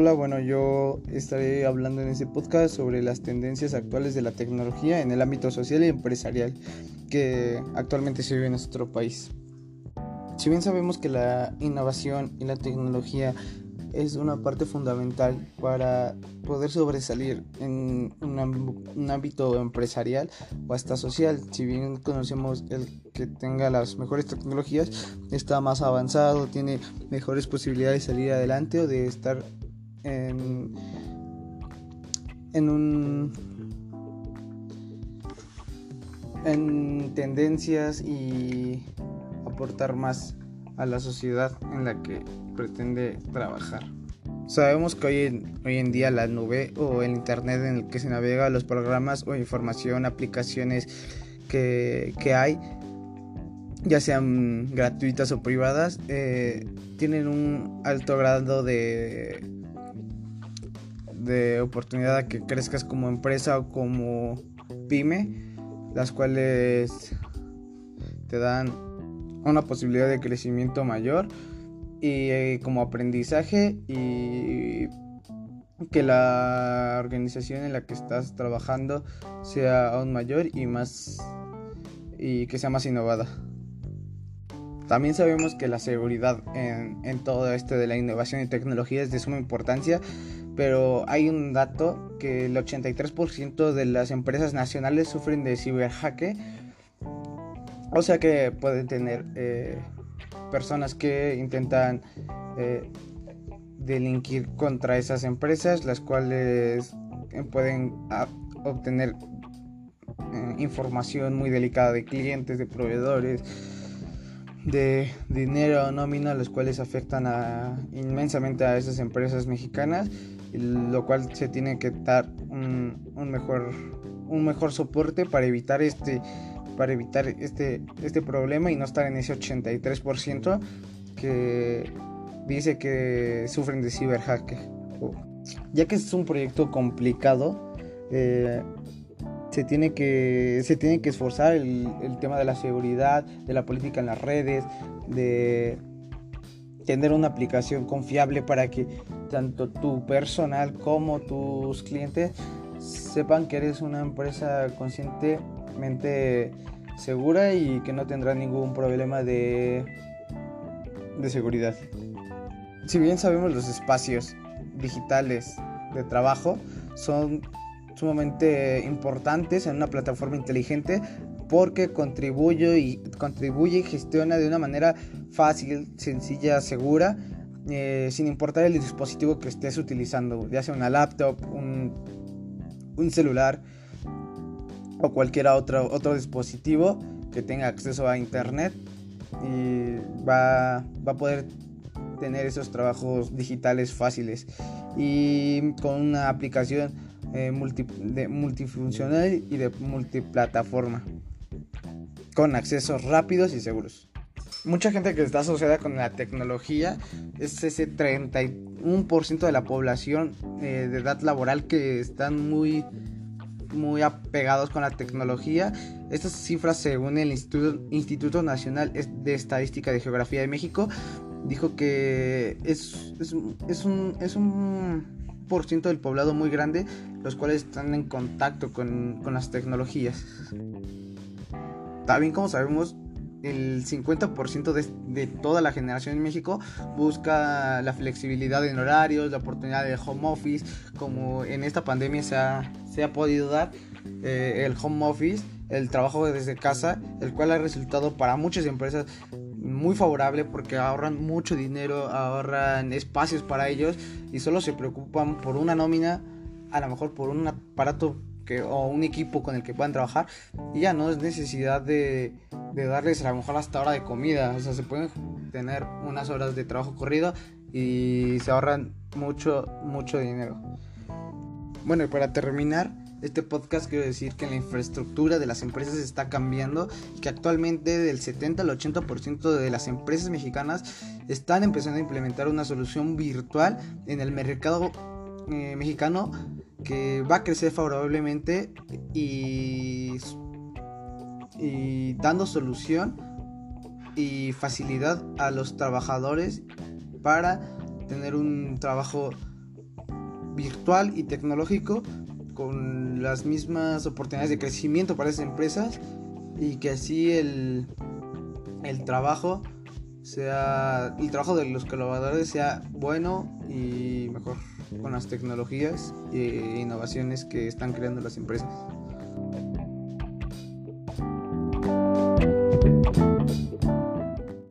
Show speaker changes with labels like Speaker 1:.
Speaker 1: Hola, bueno, yo estaré hablando en este podcast sobre las tendencias actuales de la tecnología en el ámbito social y empresarial que actualmente se vive en nuestro país. Si bien sabemos que la innovación y la tecnología es una parte fundamental para poder sobresalir en un, ámbito empresarial o hasta social. Si bien conocemos el que tenga las mejores tecnologías, está más avanzado, tiene mejores posibilidades de salir adelante o de estar en, en un en tendencias y aportar más a la sociedad en la que pretende trabajar. Sabemos que hoy en, hoy en día la nube o el internet en el que se navega los programas o información, aplicaciones que, que hay, ya sean gratuitas o privadas, eh, tienen un alto grado de, de oportunidad a que crezcas como empresa o como pyme, las cuales te dan una posibilidad de crecimiento mayor y eh, como aprendizaje y que la organización en la que estás trabajando sea aún mayor y más y que sea más innovada. También sabemos que la seguridad en, en todo esto de la innovación y tecnología es de suma importancia, pero hay un dato que el 83% de las empresas nacionales sufren de ciberjaque, o sea que pueden tener eh, personas que intentan eh, delinquir contra esas empresas, las cuales eh, pueden ah, obtener información muy delicada de clientes, de proveedores, de dinero nómina, los cuales afectan inmensamente a esas empresas mexicanas, lo cual se tiene que dar un, un mejor, un mejor soporte para evitar este para evitar este, este problema y no estar en ese 83% que dice que sufren de ciberhacker. Ya que es un proyecto complicado, eh, se, tiene que, se tiene que esforzar el, el tema de la seguridad, de la política en las redes, de tener una aplicación confiable para que tanto tu personal como tus clientes sepan que eres una empresa conscientemente segura y que no tendrá ningún problema de, de seguridad. Si bien sabemos los espacios digitales de trabajo son sumamente importantes en una plataforma inteligente porque contribuye y, contribuye y gestiona de una manera fácil, sencilla, segura, eh, sin importar el dispositivo que estés utilizando, ya sea una laptop, un, un celular o cualquier otro, otro dispositivo que tenga acceso a internet y va, va a poder tener esos trabajos digitales fáciles. Y con una aplicación eh, multifuncional y de multiplataforma con accesos rápidos y seguros. Mucha gente que está asociada con la tecnología es ese 31% de la población eh, de edad laboral que están muy muy apegados con la tecnología. Estas cifras, según el Instituto, Nacional de Estadística de Geografía de México, dijo que es, es, un, es un por ciento del poblado muy grande, los cuales están en contacto con, con las tecnologías. También como sabemos, el 50% de, de, toda la generación en México busca la flexibilidad en horarios, la oportunidad de home office, como en esta pandemia se ha, se ha podido dar eh, el home office, el trabajo desde casa, el cual ha resultado para muchas empresas muy favorable porque ahorran mucho dinero, ahorran espacios para ellos y solo se preocupan por una nómina, a lo mejor por un aparato que, o un equipo con el que puedan trabajar y ya no es necesidad de, de darles a lo mejor hasta hora de comida, o sea, se pueden tener unas horas de trabajo corrido y se ahorran mucho, mucho dinero. Bueno, y para terminar este podcast quiero decir que la infraestructura de las empresas está cambiando y que actualmente del 70 al 80% de las empresas mexicanas están empezando a implementar una solución virtual en el mercado eh, mexicano que va a crecer favorablemente y, y dando solución y facilidad a los trabajadores para tener un trabajo virtual y tecnológico con las mismas oportunidades de crecimiento para esas empresas y que así el, el trabajo sea el trabajo de los colaboradores sea bueno y mejor con las tecnologías e innovaciones que están creando las empresas.